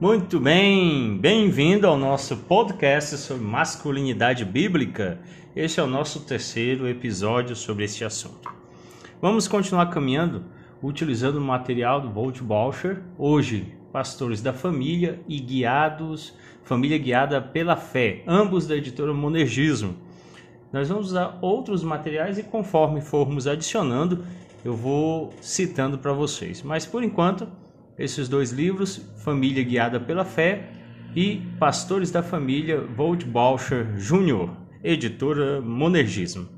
Muito bem, bem-vindo ao nosso podcast sobre masculinidade bíblica. Este é o nosso terceiro episódio sobre esse assunto. Vamos continuar caminhando utilizando o material do Volt Bauscher, hoje Pastores da Família e Guiados, Família Guiada pela Fé, ambos da editora Monergismo. Nós vamos usar outros materiais e conforme formos adicionando, eu vou citando para vocês. Mas por enquanto, esses dois livros, Família Guiada pela Fé e Pastores da Família, Volt Bauscher Jr., editora Monergismo.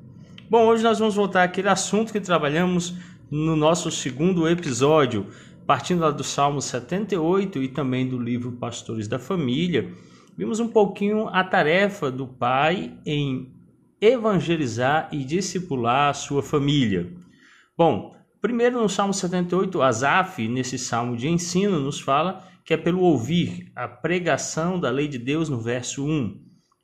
Bom, hoje nós vamos voltar àquele assunto que trabalhamos no nosso segundo episódio, partindo lá do Salmo 78 e também do livro Pastores da Família. Vimos um pouquinho a tarefa do pai em evangelizar e discipular a sua família. Bom, primeiro no Salmo 78, Asaf, nesse salmo de ensino, nos fala que é pelo ouvir a pregação da lei de Deus no verso 1.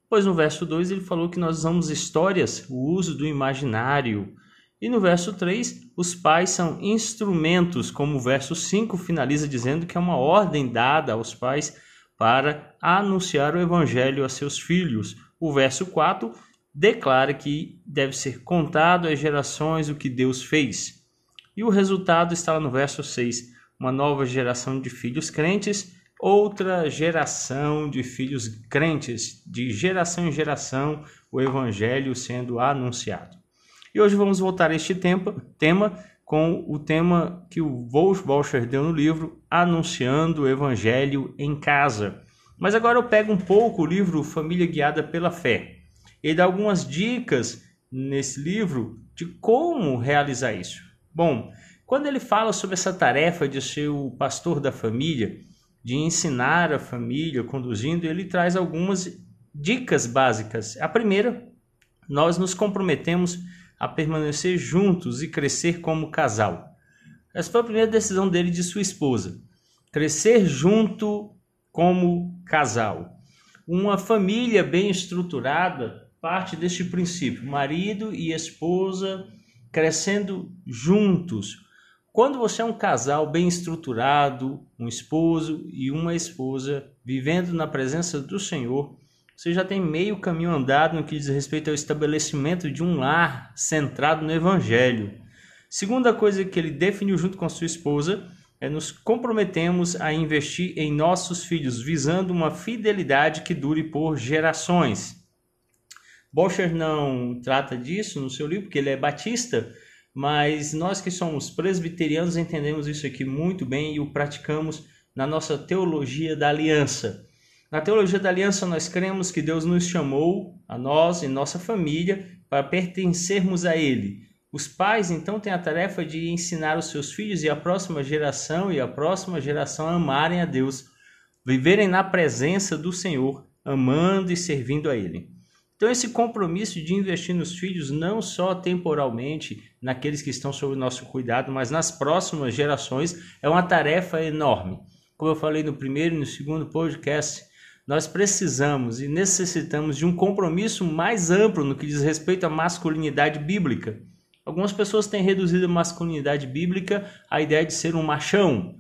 Pois no verso 2 ele falou que nós usamos histórias, o uso do imaginário. E no verso 3, os pais são instrumentos, como o verso 5 finaliza dizendo que é uma ordem dada aos pais para anunciar o evangelho a seus filhos. O verso 4 declara que deve ser contado às gerações o que Deus fez. E o resultado está lá no verso 6, uma nova geração de filhos crentes, outra geração de filhos crentes, de geração em geração, o evangelho sendo anunciado. E hoje vamos voltar a este tema, tema com o tema que o Wolf Bolscher deu no livro, Anunciando o Evangelho em Casa. Mas agora eu pego um pouco o livro Família Guiada pela Fé ele dá algumas dicas nesse livro de como realizar isso. Bom, quando ele fala sobre essa tarefa de ser o pastor da família, de ensinar a família, conduzindo, ele traz algumas dicas básicas. A primeira, nós nos comprometemos a permanecer juntos e crescer como casal. Essa foi a primeira decisão dele de sua esposa. Crescer junto como casal. Uma família bem estruturada parte deste princípio: marido e esposa crescendo juntos. Quando você é um casal bem estruturado, um esposo e uma esposa vivendo na presença do Senhor, você já tem meio caminho andado no que diz respeito ao estabelecimento de um lar centrado no Evangelho. Segunda coisa que ele definiu junto com sua esposa é nos comprometemos a investir em nossos filhos, visando uma fidelidade que dure por gerações. Boscher não trata disso no seu livro, porque ele é batista, mas nós que somos presbiterianos entendemos isso aqui muito bem e o praticamos na nossa teologia da aliança. Na teologia da aliança, nós cremos que Deus nos chamou, a nós e nossa família, para pertencermos a Ele. Os pais, então, têm a tarefa de ensinar os seus filhos e a próxima geração e a próxima geração a amarem a Deus, viverem na presença do Senhor, amando e servindo a Ele. Então, esse compromisso de investir nos filhos, não só temporalmente, naqueles que estão sob o nosso cuidado, mas nas próximas gerações, é uma tarefa enorme. Como eu falei no primeiro e no segundo podcast, nós precisamos e necessitamos de um compromisso mais amplo no que diz respeito à masculinidade bíblica. Algumas pessoas têm reduzido a masculinidade bíblica à ideia de ser um machão,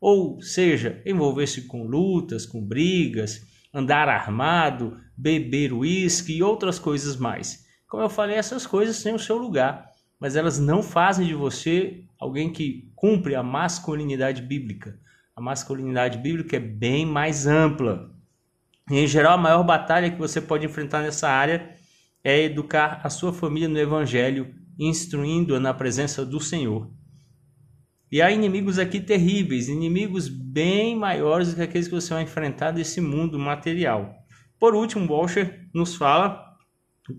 ou seja, envolver-se com lutas, com brigas, andar armado, beber uísque e outras coisas mais. Como eu falei, essas coisas têm o seu lugar, mas elas não fazem de você alguém que cumpre a masculinidade bíblica. A masculinidade bíblica é bem mais ampla. E, em geral, a maior batalha que você pode enfrentar nessa área é educar a sua família no Evangelho, instruindo-a na presença do Senhor. E há inimigos aqui terríveis, inimigos bem maiores do que aqueles que você vai enfrentar desse mundo material. Por último, Walsher nos fala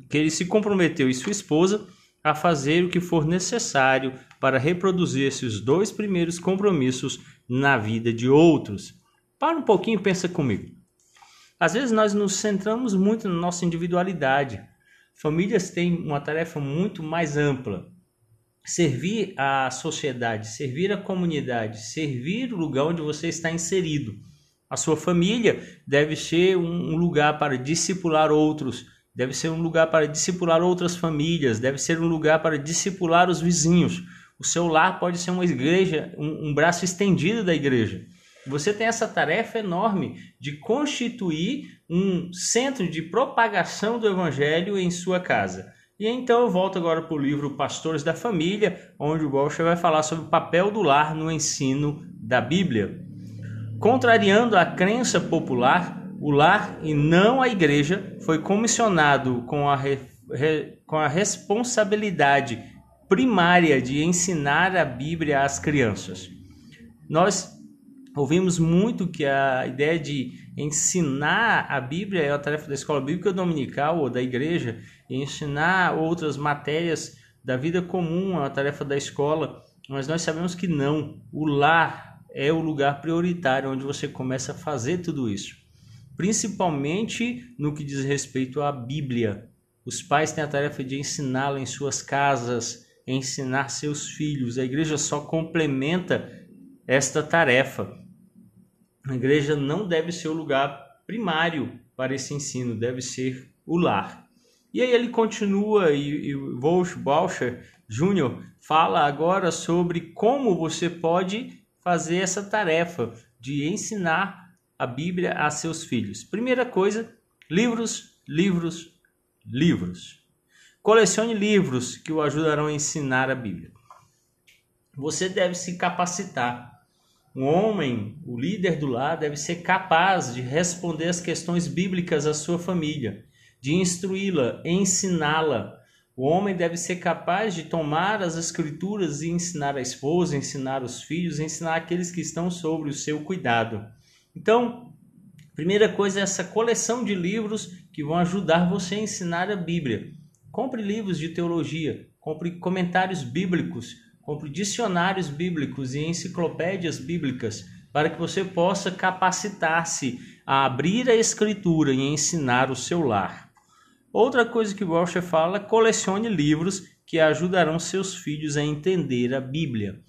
que ele se comprometeu e sua esposa a fazer o que for necessário para reproduzir esses dois primeiros compromissos na vida de outros. Para um pouquinho e pensa comigo. Às vezes nós nos centramos muito na nossa individualidade. Famílias têm uma tarefa muito mais ampla servir a sociedade, servir a comunidade, servir o lugar onde você está inserido. A sua família deve ser um lugar para discipular outros, deve ser um lugar para discipular outras famílias, deve ser um lugar para discipular os vizinhos. O seu lar pode ser uma igreja, um, um braço estendido da igreja. Você tem essa tarefa enorme de constituir um centro de propagação do evangelho em sua casa. E então eu volto agora para o livro Pastores da Família, onde o Bolsha vai falar sobre o papel do lar no ensino da Bíblia. Contrariando a crença popular, o lar e não a igreja foi comissionado com a, re, re, com a responsabilidade primária de ensinar a Bíblia às crianças. Nós ouvimos muito que a ideia de ensinar a Bíblia é a tarefa da escola bíblica dominical ou da igreja, e ensinar outras matérias da vida comum é a tarefa da escola, mas nós sabemos que não. O lar é o lugar prioritário onde você começa a fazer tudo isso, principalmente no que diz respeito à Bíblia. Os pais têm a tarefa de ensiná-la em suas casas, ensinar seus filhos. A igreja só complementa esta tarefa. A igreja não deve ser o lugar primário para esse ensino, deve ser o lar. E aí ele continua e, e Wolf Bauscher Jr. fala agora sobre como você pode fazer essa tarefa de ensinar a Bíblia a seus filhos. Primeira coisa, livros, livros, livros. Colecione livros que o ajudarão a ensinar a Bíblia. Você deve se capacitar um homem, o líder do lar, deve ser capaz de responder as questões bíblicas à sua família, de instruí-la, ensiná-la. O homem deve ser capaz de tomar as escrituras e ensinar a esposa, ensinar os filhos, ensinar aqueles que estão sobre o seu cuidado. Então, primeira coisa é essa coleção de livros que vão ajudar você a ensinar a Bíblia. Compre livros de teologia, compre comentários bíblicos, compre dicionários bíblicos e enciclopédias bíblicas para que você possa capacitar-se a abrir a escritura e ensinar o seu lar. Outra coisa que Walsh fala, colecione livros que ajudarão seus filhos a entender a Bíblia.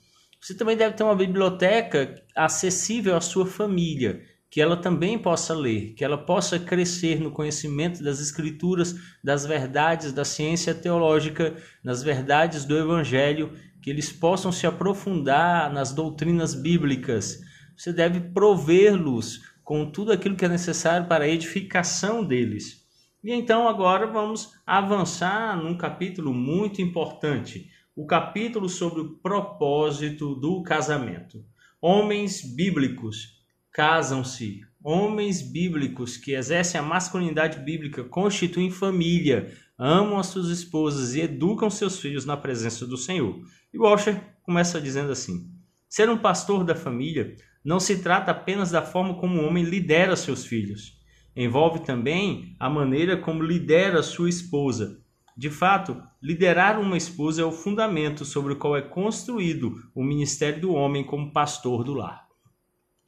Você também deve ter uma biblioteca acessível à sua família, que ela também possa ler, que ela possa crescer no conhecimento das escrituras, das verdades da ciência teológica, nas verdades do evangelho que eles possam se aprofundar nas doutrinas bíblicas. Você deve provê-los com tudo aquilo que é necessário para a edificação deles. E então agora vamos avançar num capítulo muito importante, o capítulo sobre o propósito do casamento. Homens bíblicos casam-se. Homens bíblicos que exercem a masculinidade bíblica constituem família, amam as suas esposas e educam seus filhos na presença do Senhor. E Walcher começa dizendo assim: Ser um pastor da família não se trata apenas da forma como o homem lidera seus filhos. Envolve também a maneira como lidera sua esposa. De fato, liderar uma esposa é o fundamento sobre o qual é construído o ministério do homem como pastor do lar.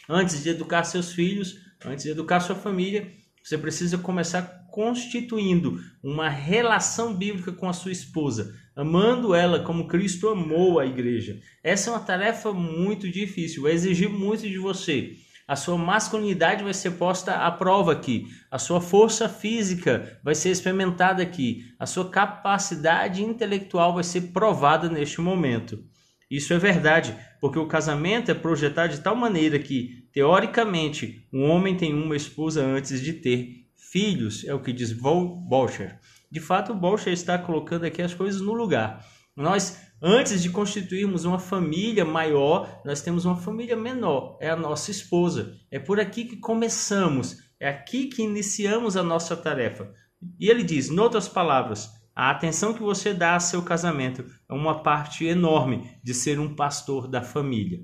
Antes de educar seus filhos, antes de educar sua família, você precisa começar constituindo uma relação bíblica com a sua esposa, amando ela como Cristo amou a igreja. Essa é uma tarefa muito difícil, vai exigir muito de você. A sua masculinidade vai ser posta à prova aqui, a sua força física vai ser experimentada aqui, a sua capacidade intelectual vai ser provada neste momento. Isso é verdade, porque o casamento é projetado de tal maneira que, teoricamente, um homem tem uma esposa antes de ter filhos, é o que diz Bolcher. De fato, Bolcher está colocando aqui as coisas no lugar. Nós, antes de constituirmos uma família maior, nós temos uma família menor, é a nossa esposa. É por aqui que começamos, é aqui que iniciamos a nossa tarefa. E ele diz, em outras palavras, a atenção que você dá a seu casamento é uma parte enorme de ser um pastor da família.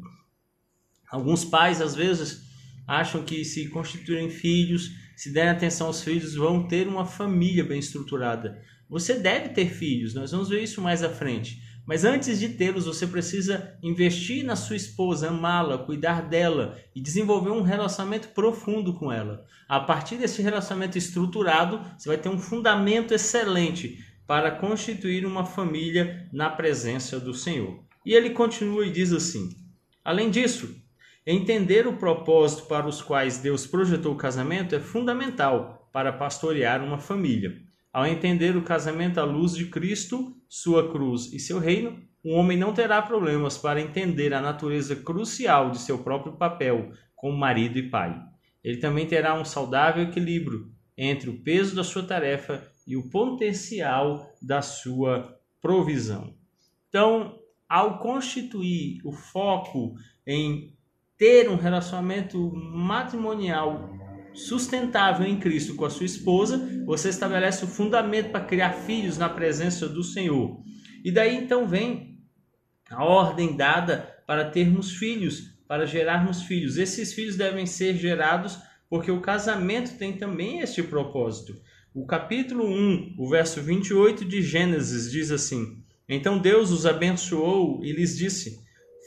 Alguns pais, às vezes, acham que se constituírem filhos, se derem atenção aos filhos, vão ter uma família bem estruturada. Você deve ter filhos, nós vamos ver isso mais à frente. Mas antes de tê-los, você precisa investir na sua esposa, amá-la, cuidar dela e desenvolver um relacionamento profundo com ela. A partir desse relacionamento estruturado, você vai ter um fundamento excelente para constituir uma família na presença do Senhor. E ele continua e diz assim: Além disso, entender o propósito para os quais Deus projetou o casamento é fundamental para pastorear uma família. Ao entender o casamento à luz de Cristo, sua cruz e seu reino, um homem não terá problemas para entender a natureza crucial de seu próprio papel como marido e pai. Ele também terá um saudável equilíbrio entre o peso da sua tarefa e o potencial da sua provisão. Então, ao constituir o foco em ter um relacionamento matrimonial sustentável em Cristo com a sua esposa, você estabelece o fundamento para criar filhos na presença do Senhor. E daí então vem a ordem dada para termos filhos, para gerarmos filhos. Esses filhos devem ser gerados porque o casamento tem também este propósito. O capítulo 1, o verso 28 de Gênesis diz assim: Então Deus os abençoou e lhes disse: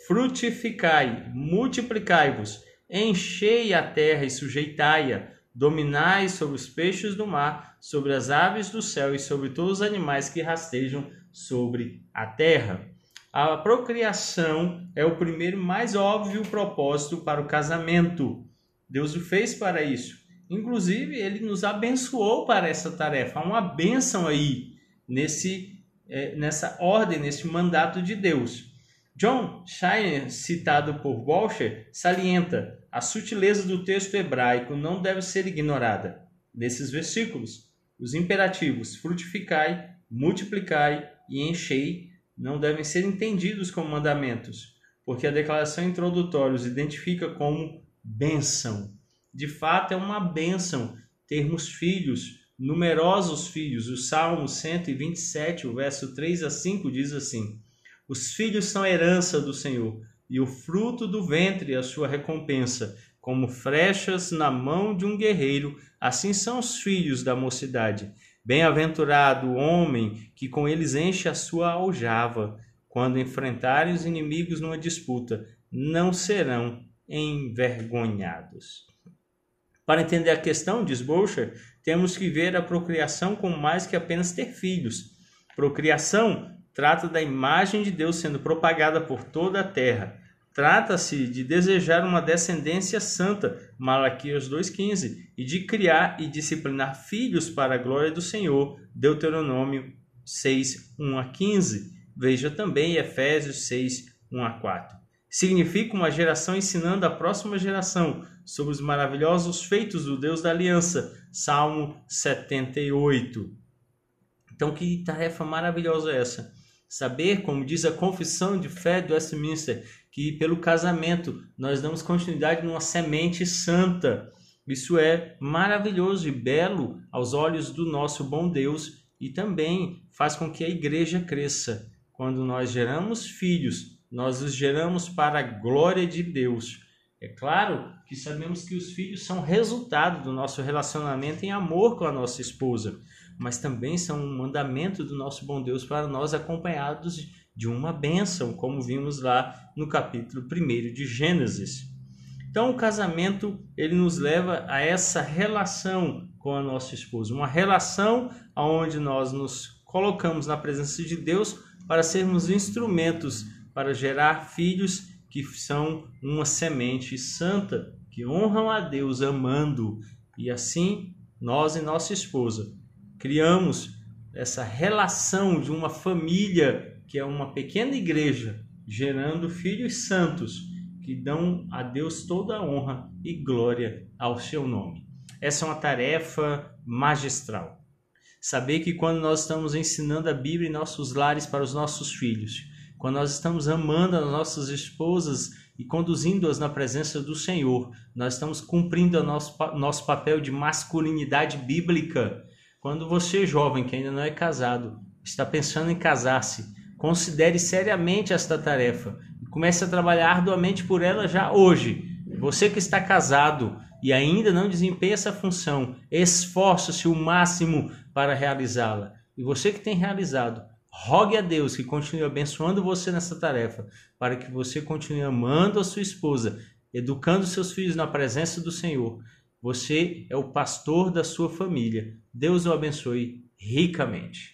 Frutificai, multiplicai-vos, enchei a terra e sujeitai-a, dominai sobre os peixes do mar, sobre as aves do céu e sobre todos os animais que rastejam sobre a terra. A procriação é o primeiro mais óbvio propósito para o casamento. Deus o fez para isso. Inclusive, ele nos abençoou para essa tarefa. Há uma bênção aí nesse, é, nessa ordem, nesse mandato de Deus. John Shiner, citado por Walsher, salienta a sutileza do texto hebraico não deve ser ignorada. Nesses versículos, os imperativos frutificai, multiplicai e enchei não devem ser entendidos como mandamentos, porque a declaração introdutória os identifica como bênção. De fato, é uma bênção termos filhos, numerosos filhos. O Salmo 127, o verso 3 a 5 diz assim: Os filhos são herança do Senhor, e o fruto do ventre é a sua recompensa. Como flechas na mão de um guerreiro, assim são os filhos da mocidade. Bem-aventurado o homem que com eles enche a sua aljava. Quando enfrentarem os inimigos numa disputa, não serão envergonhados. Para entender a questão, diz Bolcher, temos que ver a procriação como mais que apenas ter filhos. Procriação trata da imagem de Deus sendo propagada por toda a terra. Trata-se de desejar uma descendência santa, Malaquias 2,15, e de criar e disciplinar filhos para a glória do Senhor, Deuteronômio 6, 1 a 15. Veja também Efésios 6, 1 a 4. Significa uma geração ensinando a próxima geração sobre os maravilhosos feitos do Deus da aliança, Salmo 78. Então, que tarefa maravilhosa é essa? Saber, como diz a confissão de fé do Westminster, que pelo casamento nós damos continuidade numa semente santa. Isso é maravilhoso e belo aos olhos do nosso bom Deus e também faz com que a igreja cresça. Quando nós geramos filhos, nós os geramos para a glória de Deus. É claro que sabemos que os filhos são resultado do nosso relacionamento em amor com a nossa esposa, mas também são um mandamento do nosso bom Deus para nós acompanhados de uma bênção, como vimos lá no capítulo 1 de Gênesis. Então, o casamento ele nos leva a essa relação com a nossa esposa, uma relação onde nós nos colocamos na presença de Deus para sermos instrumentos para gerar filhos que são uma semente santa, que honram a Deus amando. E assim, nós e nossa esposa criamos essa relação de uma família que é uma pequena igreja gerando filhos santos que dão a Deus toda a honra e glória ao seu nome. Essa é uma tarefa magistral. Saber que quando nós estamos ensinando a Bíblia em nossos lares para os nossos filhos, quando nós estamos amando as nossas esposas e conduzindo-as na presença do Senhor, nós estamos cumprindo o nosso, nosso papel de masculinidade bíblica. Quando você, jovem, que ainda não é casado, está pensando em casar-se, Considere seriamente esta tarefa e comece a trabalhar arduamente por ela já hoje. Você que está casado e ainda não desempenha essa função, esforce-se o máximo para realizá-la. E você que tem realizado, rogue a Deus que continue abençoando você nessa tarefa, para que você continue amando a sua esposa, educando seus filhos na presença do Senhor. Você é o pastor da sua família. Deus o abençoe ricamente.